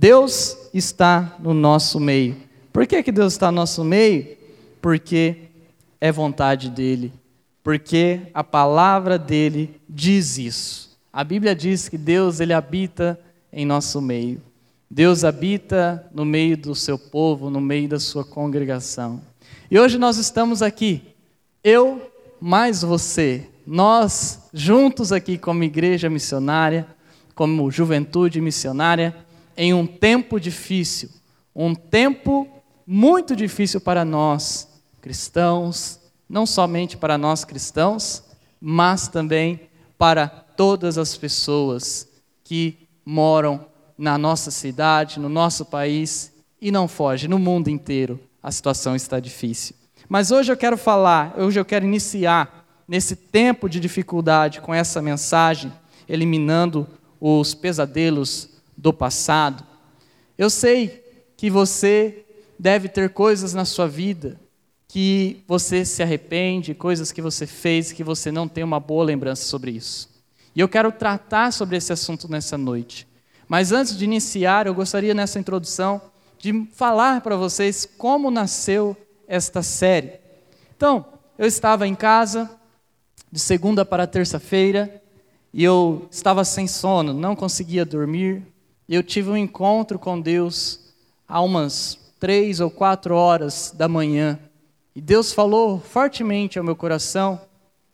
Deus está no nosso meio. Por que, que Deus está no nosso meio? Porque é vontade dele. Porque a palavra dele diz isso. A Bíblia diz que Deus ele habita em nosso meio. Deus habita no meio do seu povo, no meio da sua congregação. E hoje nós estamos aqui, eu mais você, nós juntos aqui como igreja missionária, como juventude missionária, em um tempo difícil, um tempo muito difícil para nós cristãos, não somente para nós cristãos, mas também para todas as pessoas que moram na nossa cidade, no nosso país e não foge, no mundo inteiro a situação está difícil. Mas hoje eu quero falar, hoje eu quero iniciar nesse tempo de dificuldade com essa mensagem, eliminando os pesadelos do passado. Eu sei que você deve ter coisas na sua vida que você se arrepende, coisas que você fez que você não tem uma boa lembrança sobre isso. E eu quero tratar sobre esse assunto nessa noite. Mas antes de iniciar, eu gostaria nessa introdução de falar para vocês como nasceu esta série. Então, eu estava em casa de segunda para terça-feira e eu estava sem sono, não conseguia dormir. Eu tive um encontro com Deus há umas três ou quatro horas da manhã. E Deus falou fortemente ao meu coração.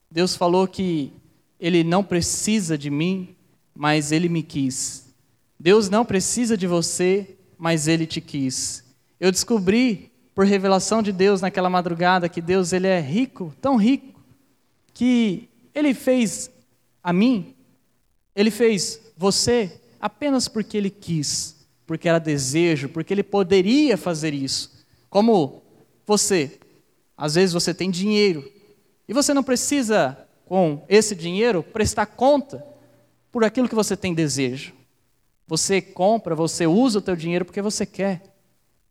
Deus falou que Ele não precisa de mim, mas Ele me quis. Deus não precisa de você, mas Ele te quis. Eu descobri, por revelação de Deus naquela madrugada, que Deus ele é rico, tão rico, que Ele fez a mim, Ele fez você apenas porque Ele quis, porque era desejo, porque Ele poderia fazer isso. Como você, às vezes você tem dinheiro e você não precisa, com esse dinheiro, prestar conta por aquilo que você tem desejo. Você compra, você usa o teu dinheiro porque você quer.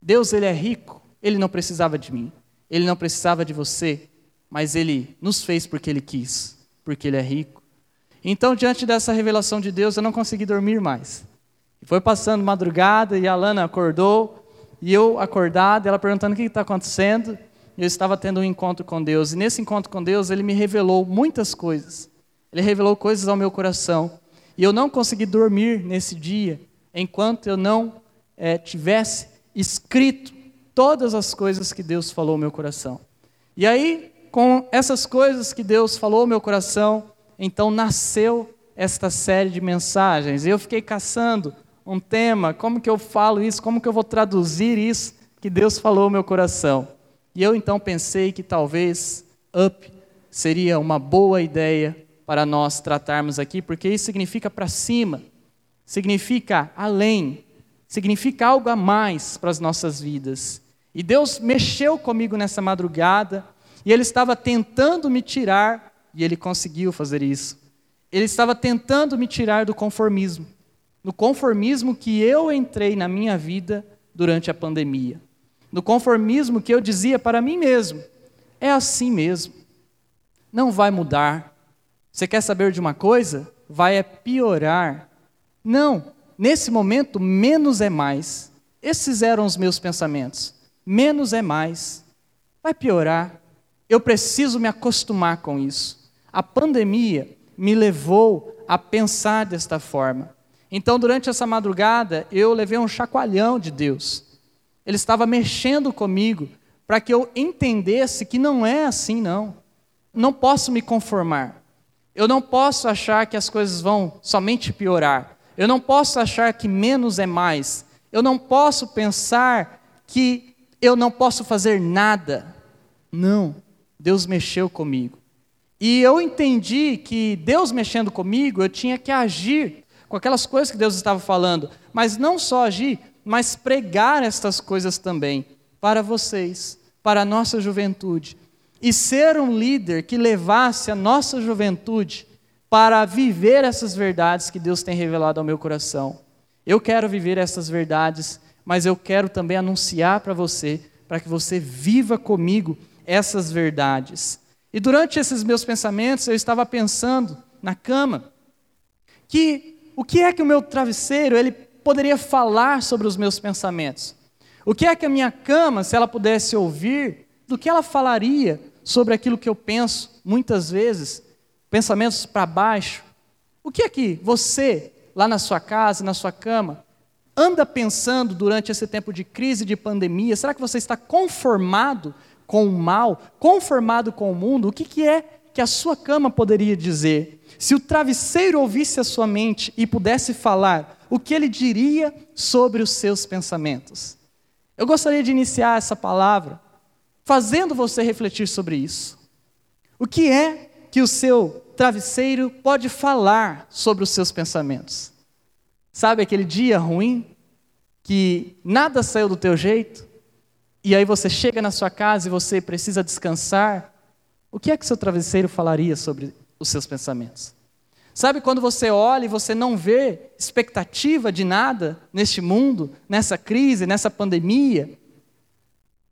Deus ele é rico, ele não precisava de mim, ele não precisava de você, mas ele nos fez porque ele quis, porque ele é rico. Então, diante dessa revelação de Deus, eu não consegui dormir mais. Foi passando madrugada e a Lana acordou, e eu acordado, ela perguntando o que está acontecendo. Eu estava tendo um encontro com Deus, e nesse encontro com Deus, ele me revelou muitas coisas. Ele revelou coisas ao meu coração. E eu não consegui dormir nesse dia enquanto eu não é, tivesse escrito todas as coisas que Deus falou ao meu coração. E aí, com essas coisas que Deus falou ao meu coração, então nasceu esta série de mensagens. Eu fiquei caçando um tema, como que eu falo isso, como que eu vou traduzir isso que Deus falou ao meu coração. E eu então pensei que talvez up seria uma boa ideia para nós tratarmos aqui, porque isso significa para cima, significa além, significa algo a mais para as nossas vidas. E Deus mexeu comigo nessa madrugada, e Ele estava tentando me tirar, e Ele conseguiu fazer isso. Ele estava tentando me tirar do conformismo, no conformismo que eu entrei na minha vida durante a pandemia, no conformismo que eu dizia para mim mesmo: é assim mesmo, não vai mudar, você quer saber de uma coisa? Vai é piorar. Não, nesse momento, menos é mais. Esses eram os meus pensamentos. Menos é mais. Vai piorar. Eu preciso me acostumar com isso. A pandemia me levou a pensar desta forma. Então, durante essa madrugada, eu levei um chacoalhão de Deus. Ele estava mexendo comigo para que eu entendesse que não é assim, não. Não posso me conformar. Eu não posso achar que as coisas vão somente piorar. Eu não posso achar que menos é mais. Eu não posso pensar que eu não posso fazer nada. Não, Deus mexeu comigo. E eu entendi que Deus mexendo comigo, eu tinha que agir com aquelas coisas que Deus estava falando, mas não só agir, mas pregar estas coisas também para vocês, para a nossa juventude e ser um líder que levasse a nossa juventude para viver essas verdades que Deus tem revelado ao meu coração. Eu quero viver essas verdades, mas eu quero também anunciar para você, para que você viva comigo essas verdades. E durante esses meus pensamentos, eu estava pensando na cama, que o que é que o meu travesseiro ele poderia falar sobre os meus pensamentos? O que é que a minha cama, se ela pudesse ouvir, do que ela falaria sobre aquilo que eu penso, muitas vezes, pensamentos para baixo? O que é que você, lá na sua casa, na sua cama, anda pensando durante esse tempo de crise, de pandemia? Será que você está conformado com o mal, conformado com o mundo? O que, que é que a sua cama poderia dizer? Se o travesseiro ouvisse a sua mente e pudesse falar, o que ele diria sobre os seus pensamentos? Eu gostaria de iniciar essa palavra fazendo você refletir sobre isso. O que é que o seu travesseiro pode falar sobre os seus pensamentos? Sabe aquele dia ruim que nada saiu do teu jeito e aí você chega na sua casa e você precisa descansar? O que é que seu travesseiro falaria sobre os seus pensamentos? Sabe quando você olha e você não vê expectativa de nada neste mundo, nessa crise, nessa pandemia?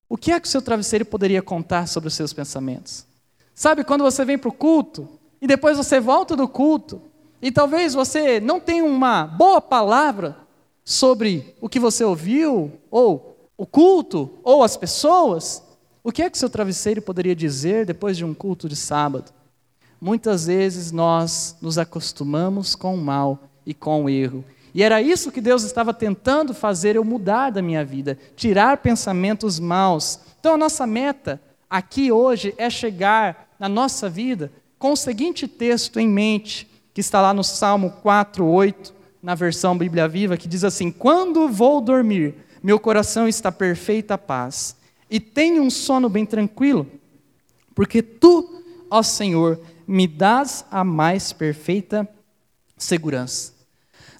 O que é que o seu travesseiro poderia contar sobre os seus pensamentos? Sabe quando você vem para o culto e depois você volta do culto e talvez você não tenha uma boa palavra sobre o que você ouviu, ou o culto, ou as pessoas? O que é que seu travesseiro poderia dizer depois de um culto de sábado? muitas vezes nós nos acostumamos com o mal e com o erro. E era isso que Deus estava tentando fazer eu mudar da minha vida, tirar pensamentos maus. Então a nossa meta aqui hoje é chegar na nossa vida com o seguinte texto em mente, que está lá no Salmo 4:8, na versão Bíblia Viva, que diz assim: "Quando vou dormir, meu coração está perfeita paz, e tenho um sono bem tranquilo, porque tu, ó Senhor, me dás a mais perfeita segurança.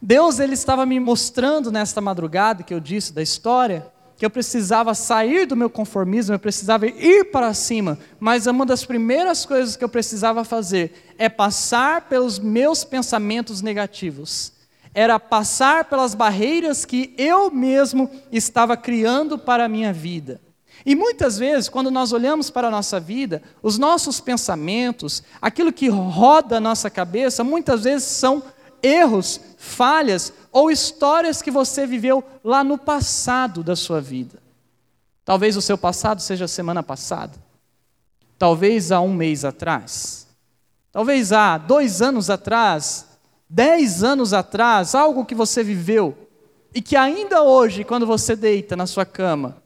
Deus ele estava me mostrando nesta madrugada que eu disse da história que eu precisava sair do meu conformismo, eu precisava ir para cima, mas uma das primeiras coisas que eu precisava fazer é passar pelos meus pensamentos negativos. Era passar pelas barreiras que eu mesmo estava criando para a minha vida. E muitas vezes, quando nós olhamos para a nossa vida, os nossos pensamentos, aquilo que roda a nossa cabeça, muitas vezes são erros, falhas ou histórias que você viveu lá no passado da sua vida. Talvez o seu passado seja a semana passada, talvez há um mês atrás, talvez há dois anos atrás, dez anos atrás, algo que você viveu e que ainda hoje, quando você deita na sua cama,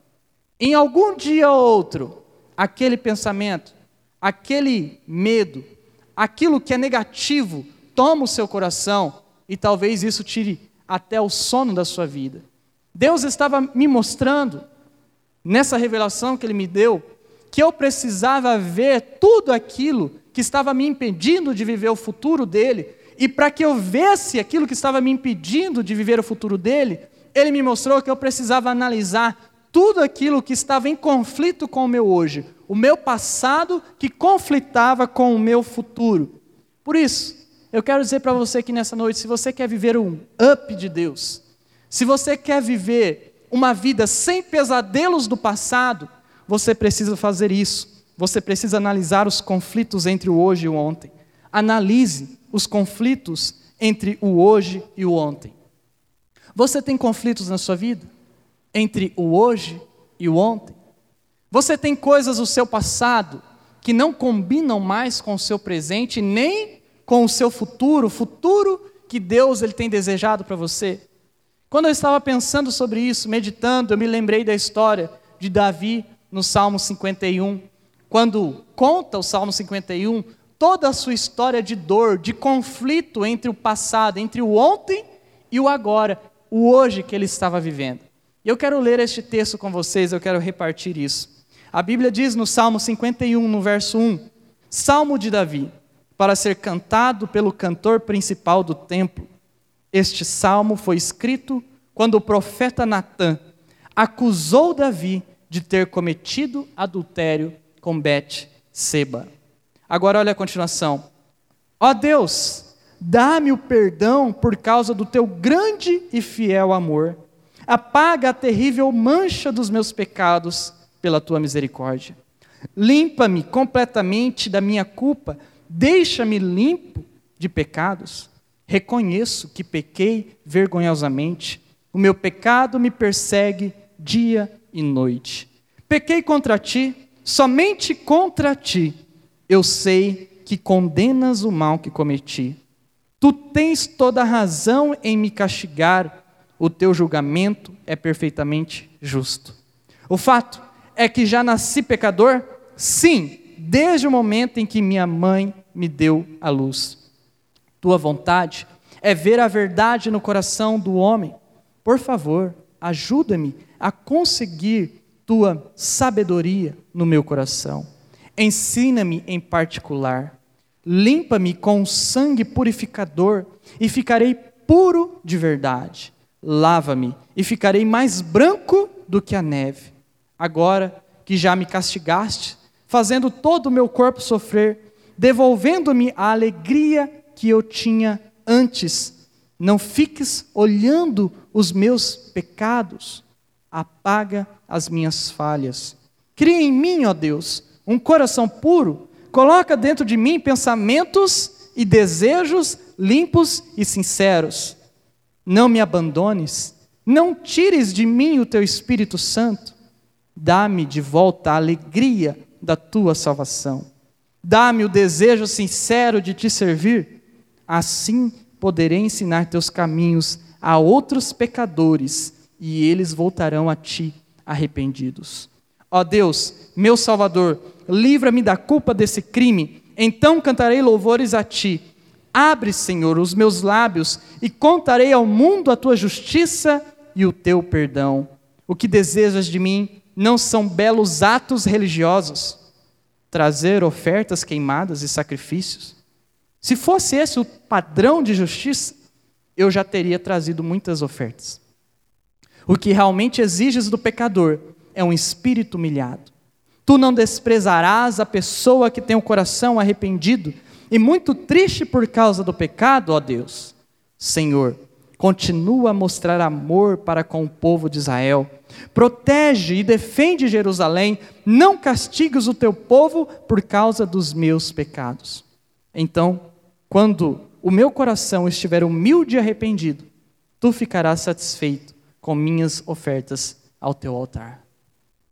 em algum dia ou outro, aquele pensamento, aquele medo, aquilo que é negativo, toma o seu coração e talvez isso tire até o sono da sua vida. Deus estava me mostrando, nessa revelação que Ele me deu, que eu precisava ver tudo aquilo que estava me impedindo de viver o futuro dele, e para que eu vesse aquilo que estava me impedindo de viver o futuro dele, Ele me mostrou que eu precisava analisar tudo aquilo que estava em conflito com o meu hoje, o meu passado que conflitava com o meu futuro. Por isso, eu quero dizer para você que nessa noite, se você quer viver um up de Deus, se você quer viver uma vida sem pesadelos do passado, você precisa fazer isso. Você precisa analisar os conflitos entre o hoje e o ontem. Analise os conflitos entre o hoje e o ontem. Você tem conflitos na sua vida? entre o hoje e o ontem. Você tem coisas do seu passado que não combinam mais com o seu presente, nem com o seu futuro, o futuro que Deus ele tem desejado para você. Quando eu estava pensando sobre isso, meditando, eu me lembrei da história de Davi no Salmo 51. Quando conta o Salmo 51, toda a sua história de dor, de conflito entre o passado, entre o ontem e o agora, o hoje que ele estava vivendo. E eu quero ler este texto com vocês, eu quero repartir isso. A Bíblia diz no Salmo 51, no verso 1, Salmo de Davi, para ser cantado pelo cantor principal do templo. Este salmo foi escrito quando o profeta Natã acusou Davi de ter cometido adultério com Bet-seba. Agora olha a continuação. Ó Deus, dá-me o perdão por causa do teu grande e fiel amor Apaga a terrível mancha dos meus pecados pela tua misericórdia. Limpa-me completamente da minha culpa, deixa-me limpo de pecados. Reconheço que pequei vergonhosamente. O meu pecado me persegue dia e noite. Pequei contra ti, somente contra ti. Eu sei que condenas o mal que cometi. Tu tens toda a razão em me castigar, o teu julgamento é perfeitamente justo. O fato é que já nasci pecador? Sim, desde o momento em que minha mãe me deu a luz. Tua vontade é ver a verdade no coração do homem. Por favor, ajuda-me a conseguir tua sabedoria no meu coração. Ensina-me em particular. Limpa-me com sangue purificador e ficarei puro de verdade. Lava-me e ficarei mais branco do que a neve. Agora que já me castigaste, fazendo todo o meu corpo sofrer, devolvendo-me a alegria que eu tinha antes. Não fiques olhando os meus pecados, apaga as minhas falhas. Cria em mim, ó Deus, um coração puro, coloca dentro de mim pensamentos e desejos limpos e sinceros. Não me abandones, não tires de mim o teu Espírito Santo. Dá-me de volta a alegria da tua salvação. Dá-me o desejo sincero de te servir. Assim poderei ensinar teus caminhos a outros pecadores e eles voltarão a ti arrependidos. Ó Deus, meu Salvador, livra-me da culpa desse crime, então cantarei louvores a ti. Abre, Senhor, os meus lábios e contarei ao mundo a tua justiça e o teu perdão. O que desejas de mim não são belos atos religiosos, trazer ofertas queimadas e sacrifícios. Se fosse esse o padrão de justiça, eu já teria trazido muitas ofertas. O que realmente exiges do pecador é um espírito humilhado. Tu não desprezarás a pessoa que tem o coração arrependido e muito triste por causa do pecado, ó Deus. Senhor, continua a mostrar amor para com o povo de Israel. Protege e defende Jerusalém, não castigues o teu povo por causa dos meus pecados. Então, quando o meu coração estiver humilde e arrependido, tu ficarás satisfeito com minhas ofertas ao teu altar.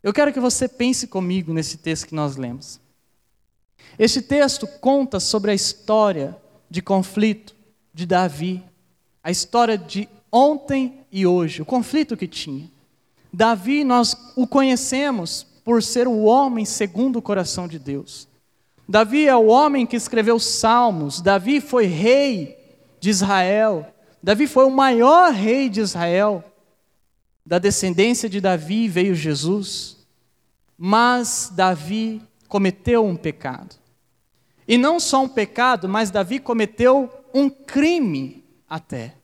Eu quero que você pense comigo nesse texto que nós lemos. Este texto conta sobre a história de conflito de Davi, a história de ontem e hoje, o conflito que tinha. Davi, nós o conhecemos por ser o homem segundo o coração de Deus. Davi é o homem que escreveu salmos, Davi foi rei de Israel, Davi foi o maior rei de Israel. Da descendência de Davi veio Jesus, mas Davi cometeu um pecado. E não só um pecado, mas Davi cometeu um crime até.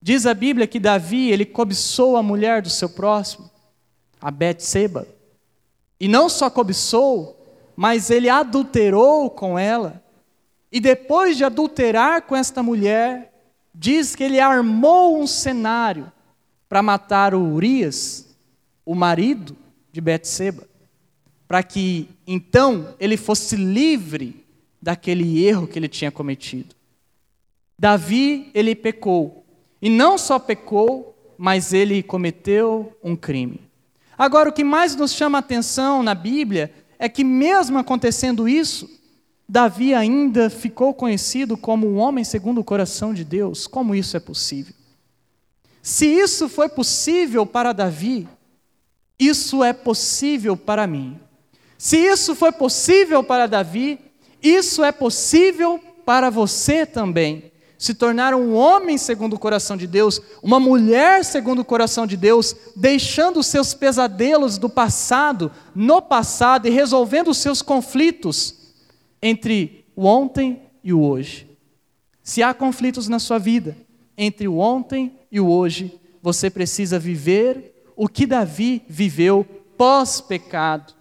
Diz a Bíblia que Davi, ele cobiçou a mulher do seu próximo, a Betseba. E não só cobiçou, mas ele adulterou com ela. E depois de adulterar com esta mulher, diz que ele armou um cenário para matar o Urias, o marido de Betseba, para que então ele fosse livre daquele erro que ele tinha cometido. Davi, ele pecou. E não só pecou, mas ele cometeu um crime. Agora, o que mais nos chama a atenção na Bíblia é que, mesmo acontecendo isso, Davi ainda ficou conhecido como um homem segundo o coração de Deus. Como isso é possível? Se isso foi possível para Davi, isso é possível para mim. Se isso foi possível para Davi, isso é possível para você também. Se tornar um homem segundo o coração de Deus, uma mulher segundo o coração de Deus, deixando os seus pesadelos do passado no passado e resolvendo os seus conflitos entre o ontem e o hoje. Se há conflitos na sua vida entre o ontem e o hoje, você precisa viver o que Davi viveu pós-pecado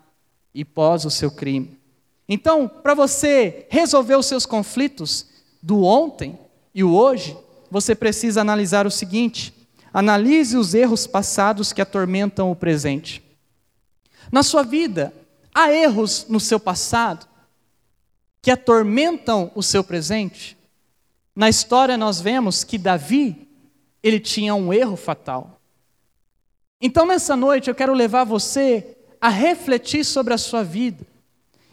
e pós o seu crime. Então, para você resolver os seus conflitos do ontem e o hoje, você precisa analisar o seguinte: analise os erros passados que atormentam o presente. Na sua vida, há erros no seu passado que atormentam o seu presente? Na história, nós vemos que Davi, ele tinha um erro fatal. Então, nessa noite, eu quero levar você a refletir sobre a sua vida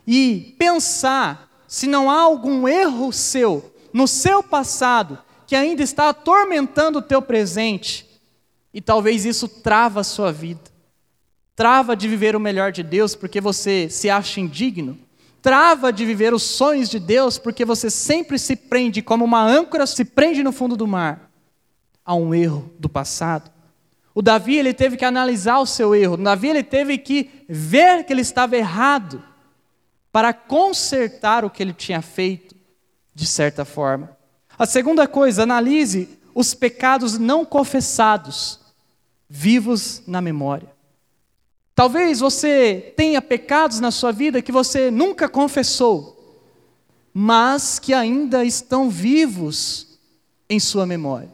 e pensar se não há algum erro seu no seu passado que ainda está atormentando o teu presente e talvez isso trava a sua vida. Trava de viver o melhor de Deus porque você se acha indigno. Trava de viver os sonhos de Deus porque você sempre se prende como uma âncora se prende no fundo do mar a um erro do passado. O Davi ele teve que analisar o seu erro. O Davi ele teve que ver que ele estava errado para consertar o que ele tinha feito de certa forma. A segunda coisa, analise os pecados não confessados, vivos na memória. Talvez você tenha pecados na sua vida que você nunca confessou, mas que ainda estão vivos em sua memória.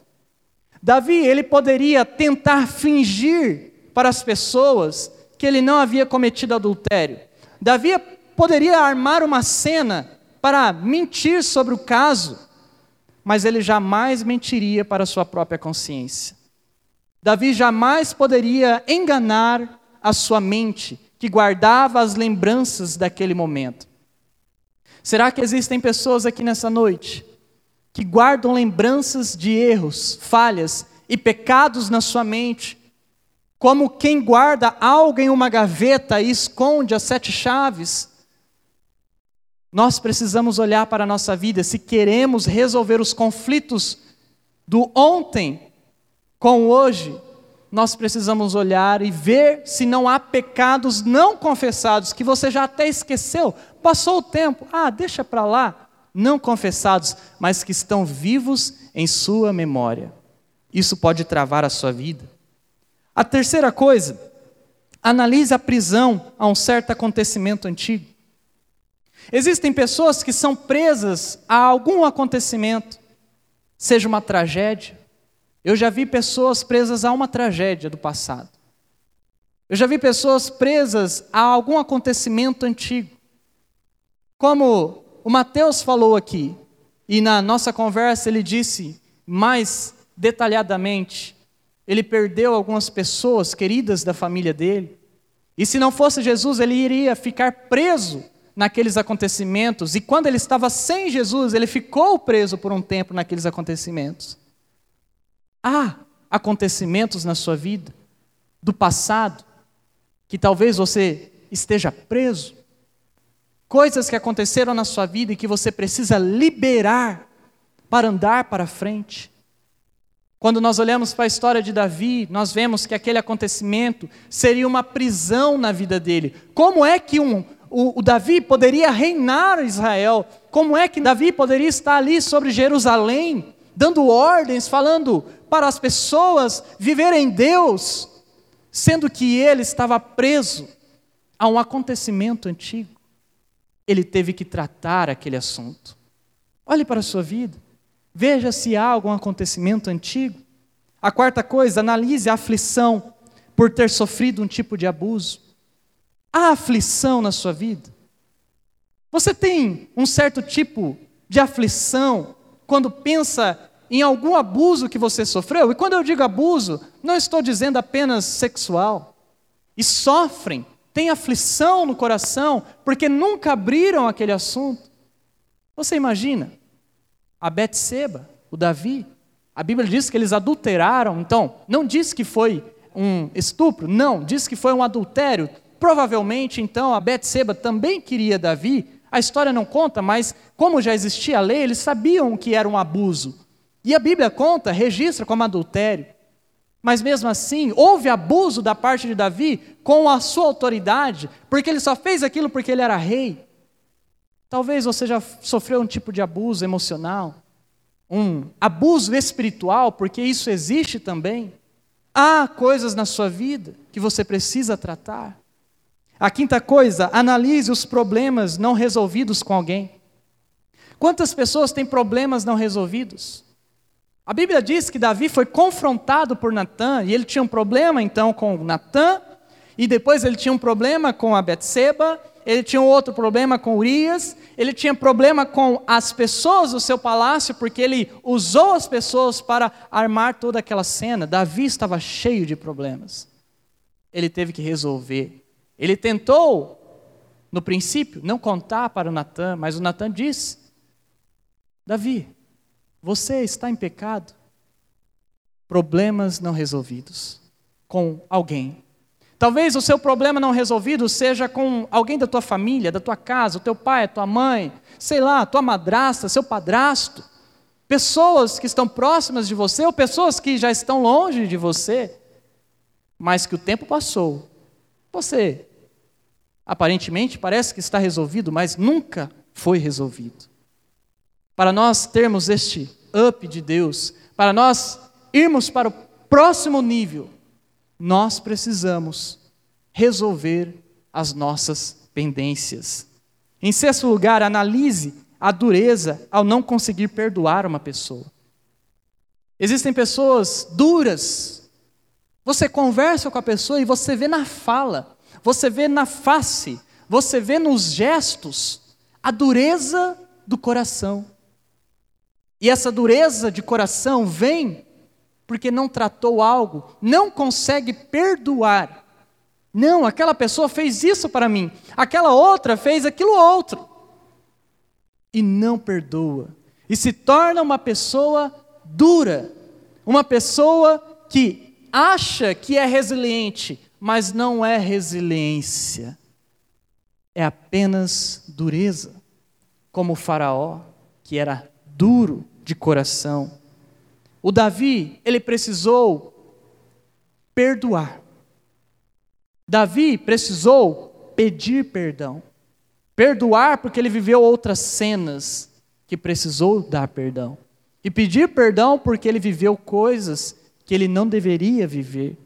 Davi, ele poderia tentar fingir para as pessoas que ele não havia cometido adultério. Davi poderia armar uma cena para mentir sobre o caso, mas ele jamais mentiria para sua própria consciência. Davi jamais poderia enganar a sua mente, que guardava as lembranças daquele momento. Será que existem pessoas aqui nessa noite que guardam lembranças de erros, falhas e pecados na sua mente, como quem guarda algo em uma gaveta e esconde as sete chaves. Nós precisamos olhar para a nossa vida se queremos resolver os conflitos do ontem com hoje. Nós precisamos olhar e ver se não há pecados não confessados que você já até esqueceu, passou o tempo, ah, deixa para lá não confessados, mas que estão vivos em sua memória. Isso pode travar a sua vida. A terceira coisa, analise a prisão a um certo acontecimento antigo. Existem pessoas que são presas a algum acontecimento, seja uma tragédia. Eu já vi pessoas presas a uma tragédia do passado. Eu já vi pessoas presas a algum acontecimento antigo. Como o Mateus falou aqui, e na nossa conversa ele disse mais detalhadamente, ele perdeu algumas pessoas queridas da família dele. E se não fosse Jesus, ele iria ficar preso naqueles acontecimentos. E quando ele estava sem Jesus, ele ficou preso por um tempo naqueles acontecimentos. Há acontecimentos na sua vida, do passado, que talvez você esteja preso coisas que aconteceram na sua vida e que você precisa liberar para andar para frente. Quando nós olhamos para a história de Davi, nós vemos que aquele acontecimento seria uma prisão na vida dele. Como é que um, o, o Davi poderia reinar Israel? Como é que Davi poderia estar ali sobre Jerusalém, dando ordens, falando para as pessoas viverem Deus, sendo que ele estava preso a um acontecimento antigo? Ele teve que tratar aquele assunto. Olhe para a sua vida, veja se há algum acontecimento antigo. A quarta coisa, analise a aflição por ter sofrido um tipo de abuso. Há aflição na sua vida? Você tem um certo tipo de aflição quando pensa em algum abuso que você sofreu? E quando eu digo abuso, não estou dizendo apenas sexual. E sofrem têm aflição no coração porque nunca abriram aquele assunto. Você imagina? A Betseba, o Davi, a Bíblia diz que eles adulteraram, então, não diz que foi um estupro, não, diz que foi um adultério. Provavelmente, então, a Betseba também queria Davi. A história não conta, mas como já existia a lei, eles sabiam que era um abuso. E a Bíblia conta, registra como adultério. Mas mesmo assim, houve abuso da parte de Davi com a sua autoridade, porque ele só fez aquilo porque ele era rei. Talvez você já sofreu um tipo de abuso emocional, um abuso espiritual, porque isso existe também. Há coisas na sua vida que você precisa tratar. A quinta coisa, analise os problemas não resolvidos com alguém. Quantas pessoas têm problemas não resolvidos? A Bíblia diz que Davi foi confrontado por Natã, e ele tinha um problema então com Natã, e depois ele tinha um problema com a Betseba, ele tinha outro problema com Urias, ele tinha problema com as pessoas do seu palácio, porque ele usou as pessoas para armar toda aquela cena. Davi estava cheio de problemas. Ele teve que resolver. Ele tentou, no princípio, não contar para o Natan, mas o Natan disse: Davi, você está em pecado. Problemas não resolvidos com alguém Talvez o seu problema não resolvido seja com alguém da tua família, da tua casa, o teu pai, a tua mãe, sei lá, tua madrasta, seu padrasto, pessoas que estão próximas de você ou pessoas que já estão longe de você, mas que o tempo passou. Você aparentemente parece que está resolvido, mas nunca foi resolvido. Para nós termos este up de Deus, para nós irmos para o próximo nível, nós precisamos resolver as nossas pendências. Em sexto lugar, analise a dureza ao não conseguir perdoar uma pessoa. Existem pessoas duras. Você conversa com a pessoa e você vê na fala, você vê na face, você vê nos gestos a dureza do coração. E essa dureza de coração vem porque não tratou algo, não consegue perdoar. Não, aquela pessoa fez isso para mim, aquela outra fez aquilo outro. E não perdoa. E se torna uma pessoa dura, uma pessoa que acha que é resiliente, mas não é resiliência. É apenas dureza, como o Faraó, que era duro de coração. O Davi, ele precisou perdoar. Davi precisou pedir perdão. Perdoar porque ele viveu outras cenas que precisou dar perdão. E pedir perdão porque ele viveu coisas que ele não deveria viver.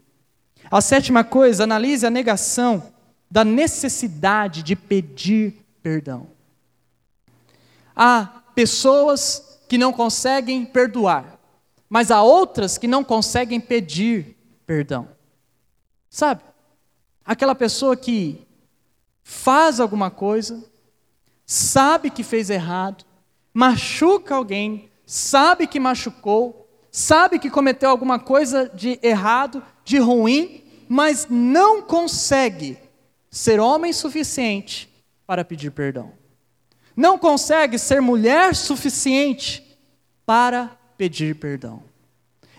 A sétima coisa, analise a negação da necessidade de pedir perdão. Há pessoas que não conseguem perdoar, mas há outras que não conseguem pedir perdão. Sabe? Aquela pessoa que faz alguma coisa, sabe que fez errado, machuca alguém, sabe que machucou, sabe que cometeu alguma coisa de errado, de ruim, mas não consegue ser homem suficiente para pedir perdão. Não consegue ser mulher suficiente para pedir perdão.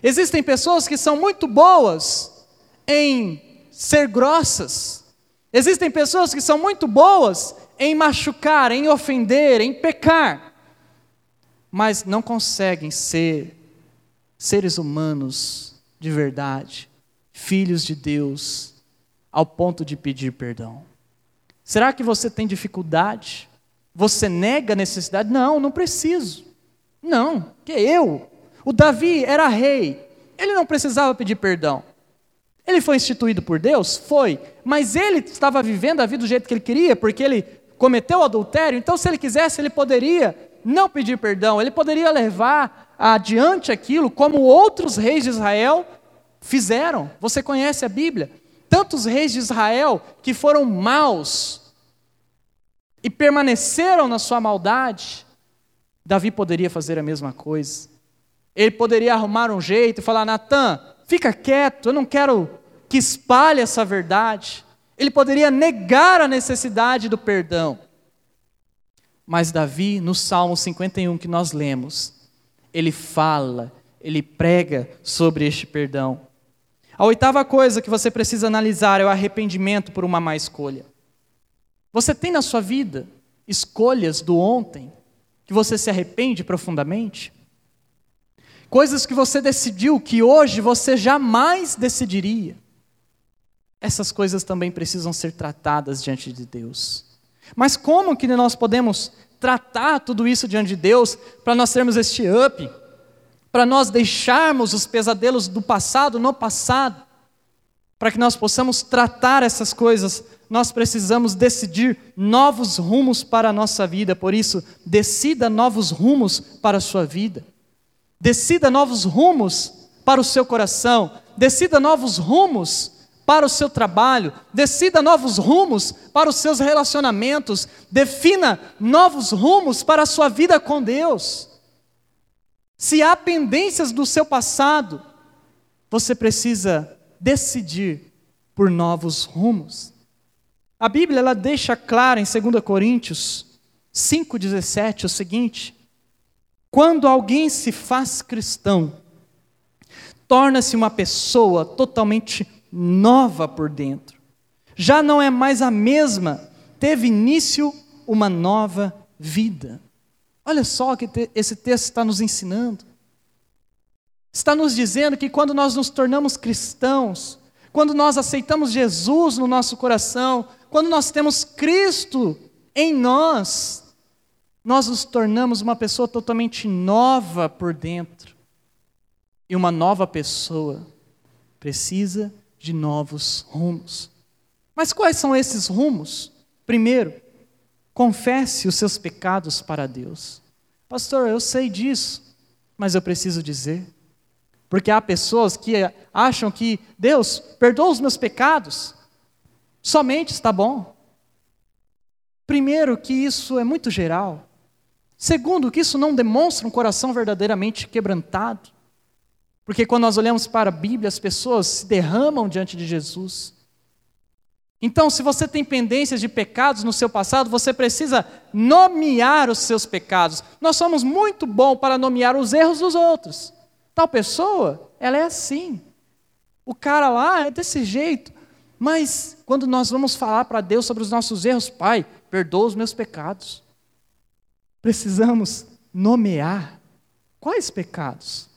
Existem pessoas que são muito boas em ser grossas. Existem pessoas que são muito boas em machucar, em ofender, em pecar, mas não conseguem ser seres humanos de verdade, filhos de Deus, ao ponto de pedir perdão. Será que você tem dificuldade? Você nega a necessidade? Não, não preciso. Não, que eu. O Davi era rei. Ele não precisava pedir perdão. Ele foi instituído por Deus? Foi. Mas ele estava vivendo a vida do jeito que ele queria, porque ele cometeu adultério. Então, se ele quisesse, ele poderia não pedir perdão. Ele poderia levar adiante aquilo como outros reis de Israel fizeram. Você conhece a Bíblia? Tantos reis de Israel que foram maus e permaneceram na sua maldade Davi poderia fazer a mesma coisa. Ele poderia arrumar um jeito e falar: Natan, fica quieto, eu não quero que espalhe essa verdade. Ele poderia negar a necessidade do perdão. Mas Davi, no Salmo 51 que nós lemos, ele fala, ele prega sobre este perdão. A oitava coisa que você precisa analisar é o arrependimento por uma má escolha. Você tem na sua vida escolhas do ontem que você se arrepende profundamente? Coisas que você decidiu que hoje você jamais decidiria. Essas coisas também precisam ser tratadas diante de Deus. Mas como que nós podemos tratar tudo isso diante de Deus para nós termos este up? Para nós deixarmos os pesadelos do passado no passado? Para que nós possamos tratar essas coisas nós precisamos decidir novos rumos para a nossa vida. Por isso, decida novos rumos para a sua vida. Decida novos rumos para o seu coração. Decida novos rumos para o seu trabalho, decida novos rumos para os seus relacionamentos, defina novos rumos para a sua vida com Deus. Se há pendências do seu passado, você precisa decidir por novos rumos. A Bíblia ela deixa claro em 2 Coríntios 5,17 o seguinte: quando alguém se faz cristão, torna-se uma pessoa totalmente nova por dentro. Já não é mais a mesma, teve início uma nova vida. Olha só o que esse texto está nos ensinando. Está nos dizendo que quando nós nos tornamos cristãos, quando nós aceitamos Jesus no nosso coração, quando nós temos Cristo em nós, nós nos tornamos uma pessoa totalmente nova por dentro. E uma nova pessoa precisa de novos rumos. Mas quais são esses rumos? Primeiro, confesse os seus pecados para Deus. Pastor, eu sei disso, mas eu preciso dizer. Porque há pessoas que acham que Deus perdoa os meus pecados, somente está bom. Primeiro, que isso é muito geral. Segundo, que isso não demonstra um coração verdadeiramente quebrantado. Porque quando nós olhamos para a Bíblia, as pessoas se derramam diante de Jesus. Então, se você tem pendências de pecados no seu passado, você precisa nomear os seus pecados. Nós somos muito bons para nomear os erros dos outros. Tal pessoa, ela é assim. O cara lá é desse jeito. Mas quando nós vamos falar para Deus sobre os nossos erros, Pai, perdoa os meus pecados precisamos nomear quais pecados.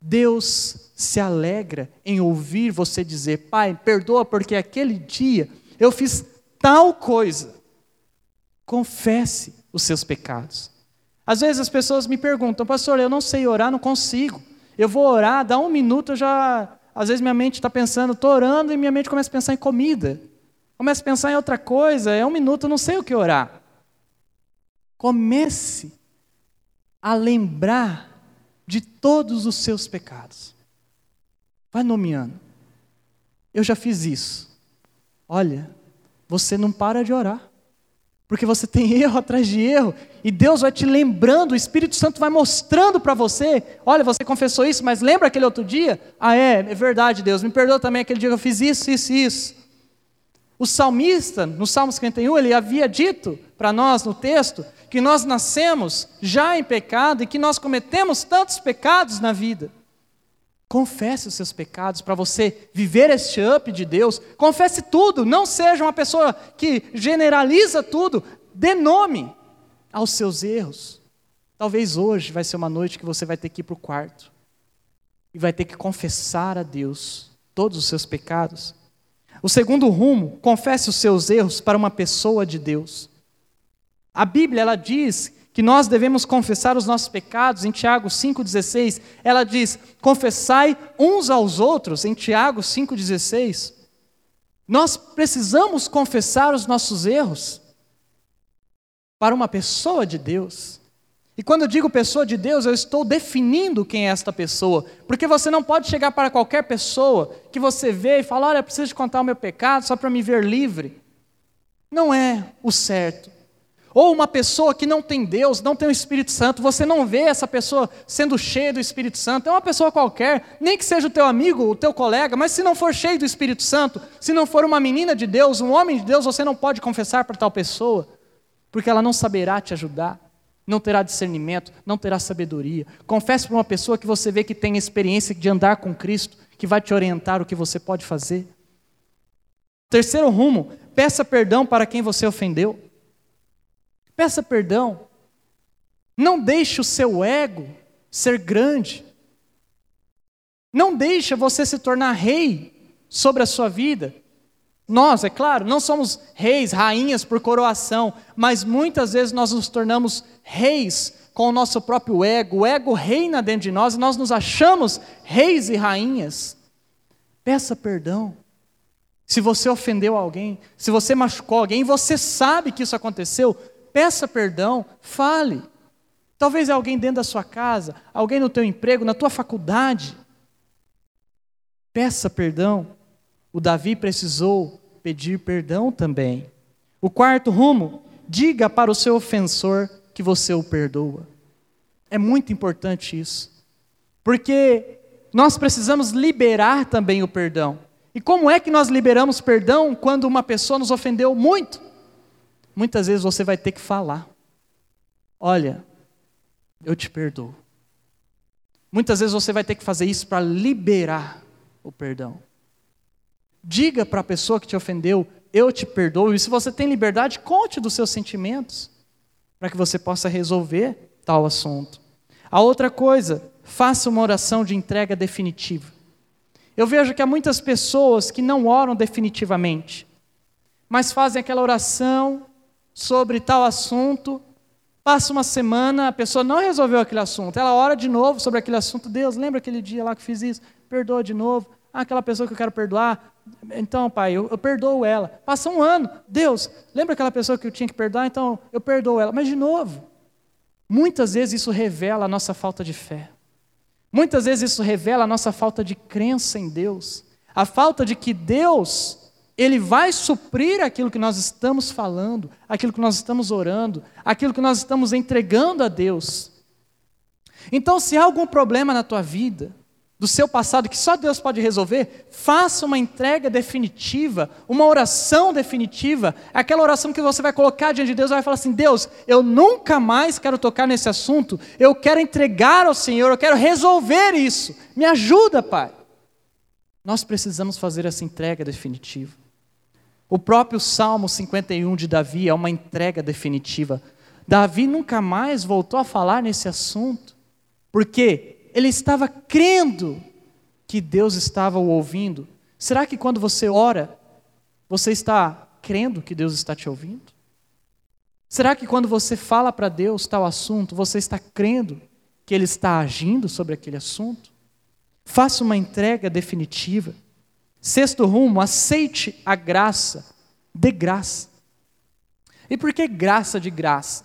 Deus se alegra em ouvir você dizer: Pai, perdoa porque aquele dia eu fiz tal coisa. Confesse os seus pecados. Às vezes as pessoas me perguntam, pastor, eu não sei orar, não consigo. Eu vou orar, dá um minuto, eu já. Às vezes minha mente está pensando, estou orando e minha mente começa a pensar em comida. Começa a pensar em outra coisa, é um minuto, não sei o que orar. Comece a lembrar de todos os seus pecados. Vai nomeando. Eu já fiz isso. Olha, você não para de orar. Porque você tem erro atrás de erro, e Deus vai te lembrando, o Espírito Santo vai mostrando para você: olha, você confessou isso, mas lembra aquele outro dia? Ah, é, é verdade, Deus, me perdoa também aquele dia que eu fiz isso, isso e isso. O salmista, no Salmo 51, ele havia dito para nós no texto que nós nascemos já em pecado e que nós cometemos tantos pecados na vida. Confesse os seus pecados para você viver este up de Deus. Confesse tudo, não seja uma pessoa que generaliza tudo. Dê nome aos seus erros. Talvez hoje vai ser uma noite que você vai ter que ir para o quarto e vai ter que confessar a Deus todos os seus pecados. O segundo rumo, confesse os seus erros para uma pessoa de Deus. A Bíblia ela diz que nós devemos confessar os nossos pecados, em Tiago 5,16, ela diz: confessai uns aos outros, em Tiago 5,16. Nós precisamos confessar os nossos erros para uma pessoa de Deus. E quando eu digo pessoa de Deus, eu estou definindo quem é esta pessoa. Porque você não pode chegar para qualquer pessoa que você vê e falar: olha, eu preciso contar o meu pecado só para me ver livre. Não é o certo. Ou uma pessoa que não tem Deus, não tem o Espírito Santo, você não vê essa pessoa sendo cheia do Espírito Santo, é uma pessoa qualquer, nem que seja o teu amigo, o teu colega, mas se não for cheio do Espírito Santo, se não for uma menina de Deus, um homem de Deus, você não pode confessar para tal pessoa, porque ela não saberá te ajudar, não terá discernimento, não terá sabedoria. Confesse para uma pessoa que você vê que tem experiência de andar com Cristo, que vai te orientar o que você pode fazer. Terceiro rumo, peça perdão para quem você ofendeu. Peça perdão. Não deixe o seu ego ser grande. Não deixe você se tornar rei sobre a sua vida. Nós, é claro, não somos reis, rainhas por coroação, mas muitas vezes nós nos tornamos reis com o nosso próprio ego. O ego reina dentro de nós e nós nos achamos reis e rainhas. Peça perdão. Se você ofendeu alguém, se você machucou alguém, você sabe que isso aconteceu, peça perdão, fale. Talvez alguém dentro da sua casa, alguém no teu emprego, na tua faculdade. Peça perdão. o Davi precisou pedir perdão também. O quarto rumo, diga para o seu ofensor que você o perdoa. É muito importante isso. Porque nós precisamos liberar também o perdão. E como é que nós liberamos perdão quando uma pessoa nos ofendeu muito? Muitas vezes você vai ter que falar: Olha, eu te perdoo. Muitas vezes você vai ter que fazer isso para liberar o perdão. Diga para a pessoa que te ofendeu: Eu te perdoo. E se você tem liberdade, conte dos seus sentimentos, para que você possa resolver tal assunto. A outra coisa, faça uma oração de entrega definitiva. Eu vejo que há muitas pessoas que não oram definitivamente, mas fazem aquela oração sobre tal assunto, passa uma semana, a pessoa não resolveu aquele assunto, ela ora de novo sobre aquele assunto, Deus, lembra aquele dia lá que fiz isso? Perdoa de novo. Ah, aquela pessoa que eu quero perdoar, então, pai, eu, eu perdoo ela. Passa um ano, Deus, lembra aquela pessoa que eu tinha que perdoar? Então, eu perdoo ela. Mas, de novo, muitas vezes isso revela a nossa falta de fé. Muitas vezes isso revela a nossa falta de crença em Deus, a falta de que Deus, Ele vai suprir aquilo que nós estamos falando, aquilo que nós estamos orando, aquilo que nós estamos entregando a Deus. Então, se há algum problema na tua vida, do seu passado que só Deus pode resolver, faça uma entrega definitiva, uma oração definitiva, aquela oração que você vai colocar diante de Deus e vai falar assim: Deus, eu nunca mais quero tocar nesse assunto, eu quero entregar ao Senhor, eu quero resolver isso, me ajuda, Pai. Nós precisamos fazer essa entrega definitiva. O próprio Salmo 51 de Davi é uma entrega definitiva. Davi nunca mais voltou a falar nesse assunto, porque ele estava crendo que Deus estava o ouvindo. Será que quando você ora, você está crendo que Deus está te ouvindo? Será que quando você fala para Deus tal assunto, você está crendo que Ele está agindo sobre aquele assunto? Faça uma entrega definitiva. Sexto rumo, aceite a graça de graça. E por que graça de graça?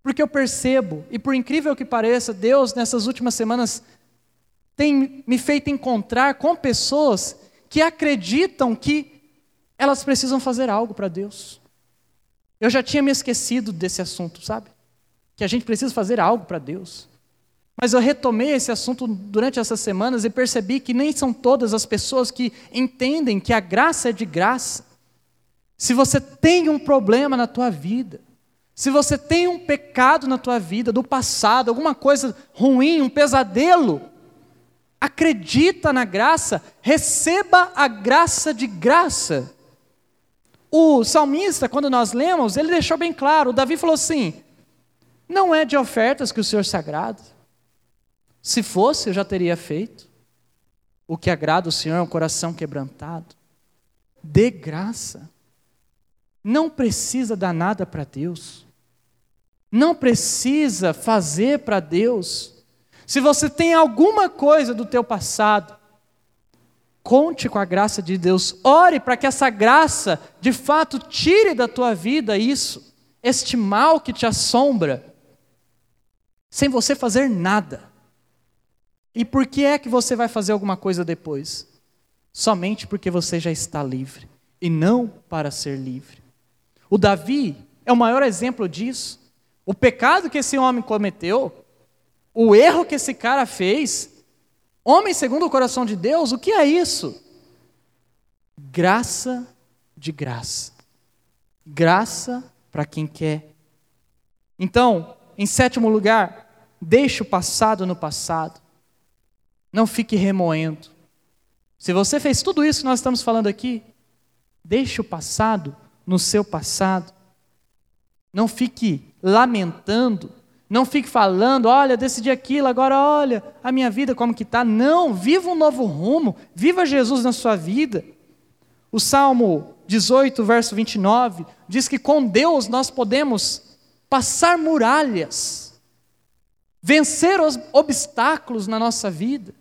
Porque eu percebo, e por incrível que pareça, Deus nessas últimas semanas tem me feito encontrar com pessoas que acreditam que elas precisam fazer algo para Deus. Eu já tinha me esquecido desse assunto, sabe? Que a gente precisa fazer algo para Deus. Mas eu retomei esse assunto durante essas semanas e percebi que nem são todas as pessoas que entendem que a graça é de graça. Se você tem um problema na tua vida, se você tem um pecado na tua vida, do passado, alguma coisa ruim, um pesadelo, acredita na graça, receba a graça de graça. O salmista, quando nós lemos, ele deixou bem claro, o Davi falou assim: não é de ofertas que o Senhor se agrada. Se fosse, eu já teria feito. O que agrada o Senhor é um coração quebrantado. Dê graça. Não precisa dar nada para Deus. Não precisa fazer para Deus. Se você tem alguma coisa do teu passado, conte com a graça de Deus. Ore para que essa graça, de fato, tire da tua vida isso, este mal que te assombra, sem você fazer nada. E por que é que você vai fazer alguma coisa depois? Somente porque você já está livre e não para ser livre. O Davi é o maior exemplo disso. O pecado que esse homem cometeu, o erro que esse cara fez, homem segundo o coração de Deus, o que é isso? Graça de graça. Graça para quem quer. Então, em sétimo lugar, deixe o passado no passado. Não fique remoendo. Se você fez tudo isso que nós estamos falando aqui, deixe o passado no seu passado. Não fique lamentando, não fique falando, olha, decidi aquilo, agora olha a minha vida como que está. Não, viva um novo rumo, viva Jesus na sua vida. O Salmo 18, verso 29, diz que com Deus nós podemos passar muralhas, vencer os obstáculos na nossa vida.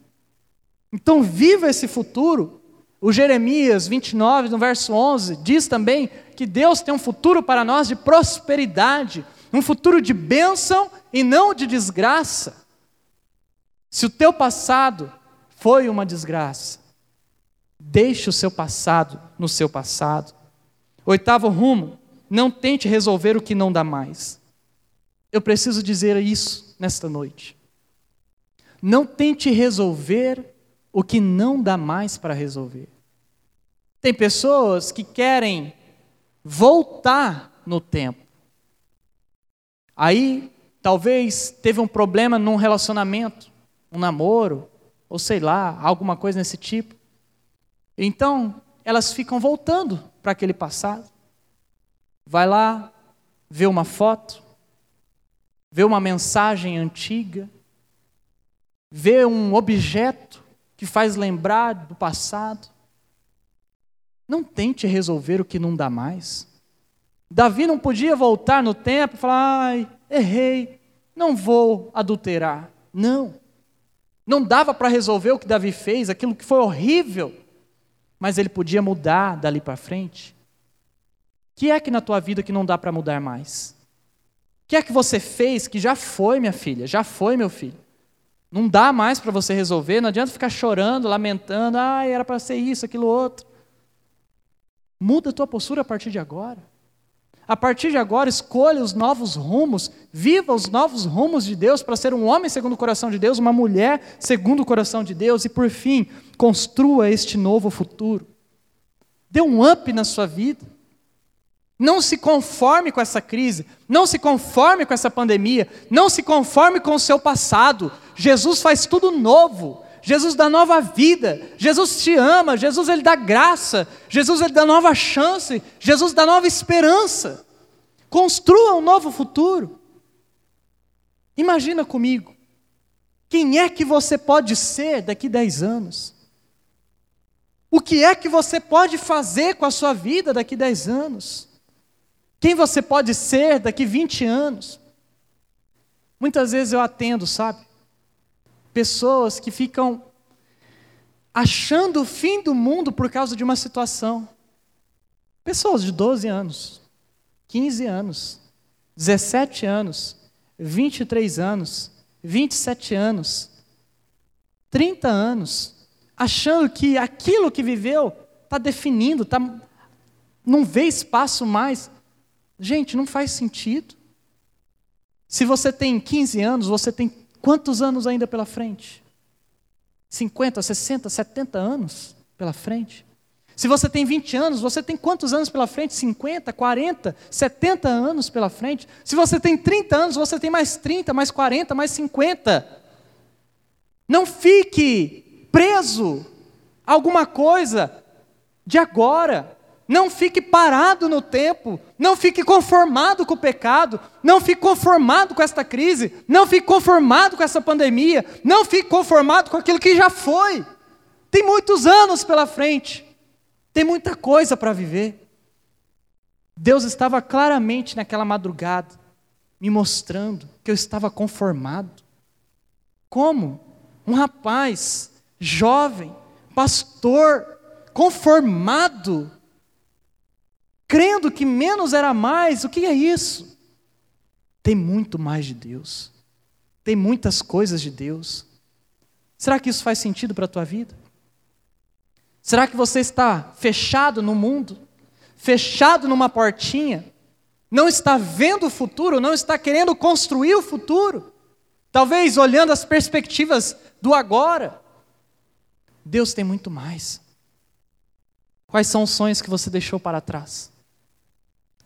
Então, viva esse futuro. O Jeremias 29, no verso 11, diz também que Deus tem um futuro para nós de prosperidade, um futuro de bênção e não de desgraça. Se o teu passado foi uma desgraça, Deixe o seu passado no seu passado. Oitavo rumo, não tente resolver o que não dá mais. Eu preciso dizer isso nesta noite. Não tente resolver o que não dá mais para resolver. Tem pessoas que querem voltar no tempo. Aí, talvez teve um problema num relacionamento, um namoro, ou sei lá, alguma coisa nesse tipo. Então, elas ficam voltando para aquele passado. Vai lá, vê uma foto, vê uma mensagem antiga, vê um objeto que faz lembrar do passado. Não tente resolver o que não dá mais. Davi não podia voltar no tempo e falar: ai, errei, não vou adulterar. Não. Não dava para resolver o que Davi fez, aquilo que foi horrível, mas ele podia mudar dali para frente. O que é que na tua vida que não dá para mudar mais? O que é que você fez que já foi, minha filha, já foi, meu filho? Não dá mais para você resolver, não adianta ficar chorando, lamentando, ah, era para ser isso, aquilo outro. Muda a tua postura a partir de agora. A partir de agora, escolha os novos rumos, viva os novos rumos de Deus para ser um homem segundo o coração de Deus, uma mulher segundo o coração de Deus e, por fim, construa este novo futuro. Dê um up na sua vida. Não se conforme com essa crise, não se conforme com essa pandemia, não se conforme com o seu passado. Jesus faz tudo novo. Jesus dá nova vida, Jesus te ama, Jesus ele dá graça, Jesus ele dá nova chance, Jesus dá nova esperança. Construa um novo futuro. Imagina comigo, quem é que você pode ser daqui 10 anos? O que é que você pode fazer com a sua vida daqui 10 anos? Quem você pode ser daqui 20 anos? Muitas vezes eu atendo, sabe? Pessoas que ficam achando o fim do mundo por causa de uma situação. Pessoas de 12 anos, 15 anos, 17 anos, 23 anos, 27 anos, 30 anos, achando que aquilo que viveu está definindo, tá, não vê espaço mais. Gente, não faz sentido. Se você tem 15 anos, você tem Quantos anos ainda pela frente? 50, 60, 70 anos pela frente? Se você tem 20 anos, você tem quantos anos pela frente? 50, 40, 70 anos pela frente? Se você tem 30 anos, você tem mais 30, mais 40, mais 50. Não fique preso a alguma coisa de agora. Não fique parado no tempo, não fique conformado com o pecado, não fique conformado com esta crise, não fique conformado com essa pandemia, não fique conformado com aquilo que já foi. Tem muitos anos pela frente, tem muita coisa para viver. Deus estava claramente naquela madrugada me mostrando que eu estava conformado. Como? Um rapaz, jovem, pastor, conformado crendo que menos era mais, o que é isso? Tem muito mais de Deus, tem muitas coisas de Deus. Será que isso faz sentido para a tua vida? Será que você está fechado no mundo, fechado numa portinha, não está vendo o futuro, não está querendo construir o futuro? Talvez olhando as perspectivas do agora. Deus tem muito mais. Quais são os sonhos que você deixou para trás?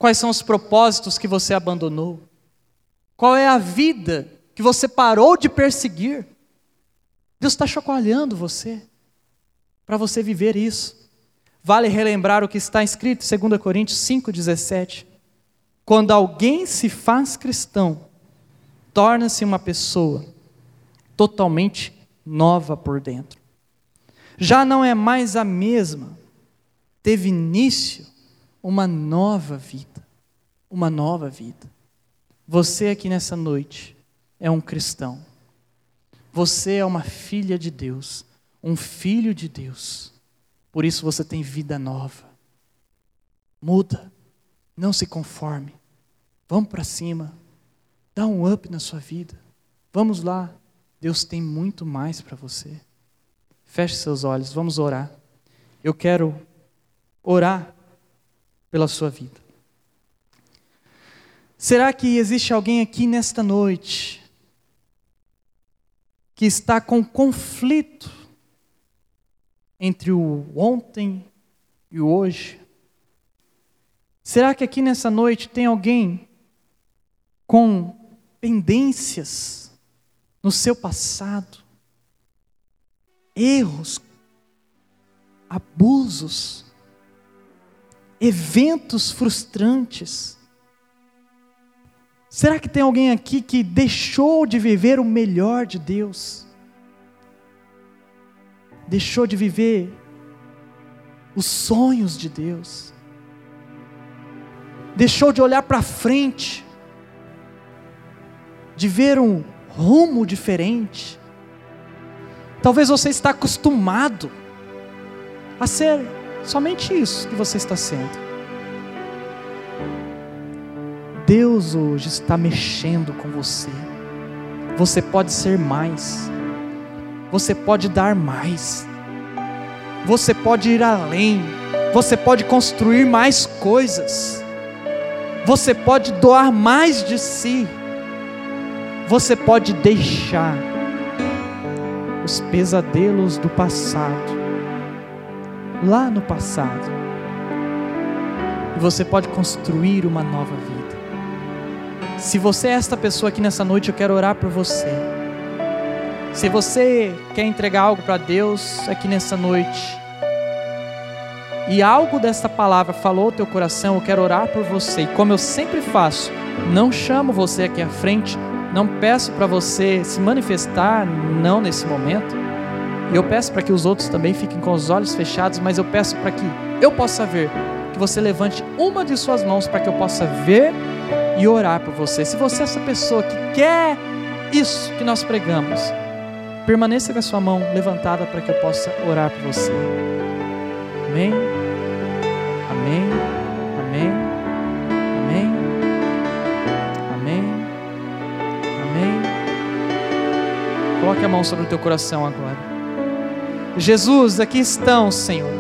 Quais são os propósitos que você abandonou? Qual é a vida que você parou de perseguir? Deus está chacoalhando você para você viver isso. Vale relembrar o que está escrito em 2 Coríntios 5,17. Quando alguém se faz cristão, torna-se uma pessoa totalmente nova por dentro. Já não é mais a mesma, teve início uma nova vida. Uma nova vida. Você aqui nessa noite é um cristão. Você é uma filha de Deus, um filho de Deus. Por isso você tem vida nova. Muda, não se conforme. Vamos para cima. Dá um up na sua vida. Vamos lá. Deus tem muito mais para você. Feche seus olhos, vamos orar. eu quero orar pela sua vida. Será que existe alguém aqui nesta noite que está com conflito entre o ontem e o hoje? Será que aqui nessa noite tem alguém com pendências no seu passado, erros, abusos, eventos frustrantes? Será que tem alguém aqui que deixou de viver o melhor de Deus? Deixou de viver os sonhos de Deus? Deixou de olhar para frente? De ver um rumo diferente? Talvez você está acostumado a ser somente isso que você está sendo. Deus hoje está mexendo com você. Você pode ser mais. Você pode dar mais. Você pode ir além. Você pode construir mais coisas. Você pode doar mais de si. Você pode deixar os pesadelos do passado lá no passado. E você pode construir uma nova vida. Se você é esta pessoa aqui nessa noite, eu quero orar por você. Se você quer entregar algo para Deus aqui nessa noite, e algo desta palavra falou ao teu coração, eu quero orar por você. E como eu sempre faço, não chamo você aqui à frente, não peço para você se manifestar, não nesse momento. Eu peço para que os outros também fiquem com os olhos fechados, mas eu peço para que eu possa ver, que você levante uma de suas mãos para que eu possa ver e orar por você. Se você é essa pessoa que quer isso que nós pregamos, permaneça com a sua mão levantada para que eu possa orar por você. Amém? Amém? Amém? Amém? Amém? Amém? Coloque a mão sobre o teu coração agora. Jesus, aqui estão, Senhor,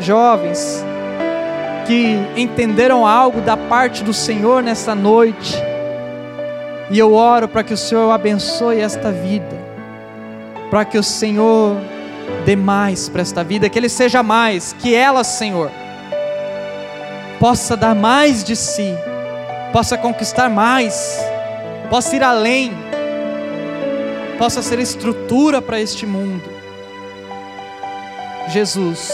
jovens, que entenderam algo da parte do Senhor nessa noite. E eu oro para que o Senhor abençoe esta vida, para que o Senhor dê mais para esta vida, que Ele seja mais, que ela, Senhor, possa dar mais de si, possa conquistar mais, possa ir além, possa ser estrutura para este mundo. Jesus,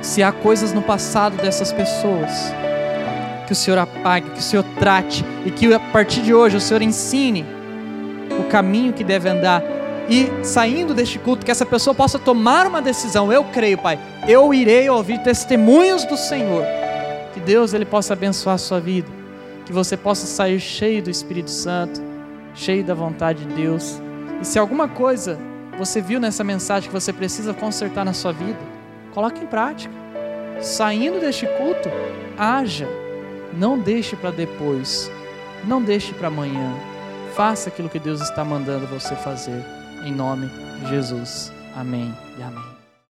se há coisas no passado dessas pessoas, que o Senhor apague, que o Senhor trate e que a partir de hoje o Senhor ensine o caminho que deve andar e saindo deste culto, que essa pessoa possa tomar uma decisão. Eu creio, Pai, eu irei ouvir testemunhos do Senhor. Que Deus ele possa abençoar a sua vida, que você possa sair cheio do Espírito Santo, cheio da vontade de Deus. E se alguma coisa você viu nessa mensagem que você precisa consertar na sua vida, coloque em prática saindo deste culto, haja. Não deixe para depois. Não deixe para amanhã. Faça aquilo que Deus está mandando você fazer. Em nome de Jesus. Amém e amém.